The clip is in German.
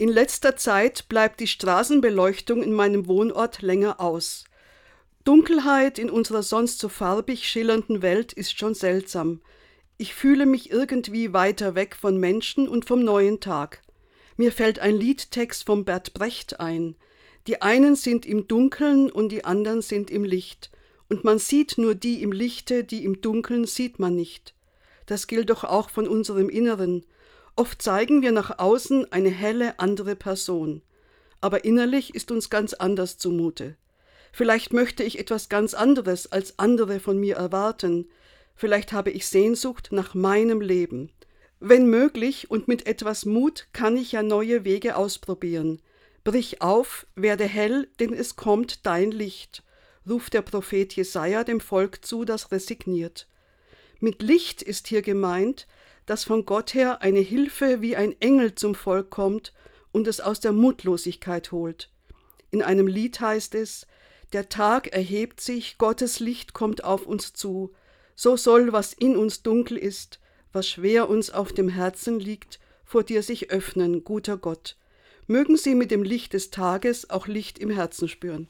In letzter Zeit bleibt die Straßenbeleuchtung in meinem Wohnort länger aus. Dunkelheit in unserer sonst so farbig schillernden Welt ist schon seltsam. Ich fühle mich irgendwie weiter weg von Menschen und vom neuen Tag. Mir fällt ein Liedtext vom Bert Brecht ein. Die einen sind im Dunkeln und die anderen sind im Licht. Und man sieht nur die im Lichte, die im Dunkeln sieht man nicht. Das gilt doch auch von unserem Inneren. Oft zeigen wir nach außen eine helle andere Person, aber innerlich ist uns ganz anders zumute. Vielleicht möchte ich etwas ganz anderes, als andere von mir erwarten, vielleicht habe ich Sehnsucht nach meinem Leben. Wenn möglich und mit etwas Mut kann ich ja neue Wege ausprobieren. Brich auf, werde hell, denn es kommt dein Licht, ruft der Prophet Jesaja dem Volk zu, das resigniert. Mit Licht ist hier gemeint, dass von Gott her eine Hilfe wie ein Engel zum Volk kommt und es aus der Mutlosigkeit holt. In einem Lied heißt es, der Tag erhebt sich, Gottes Licht kommt auf uns zu, so soll, was in uns dunkel ist, was schwer uns auf dem Herzen liegt, vor dir sich öffnen, guter Gott. Mögen sie mit dem Licht des Tages auch Licht im Herzen spüren.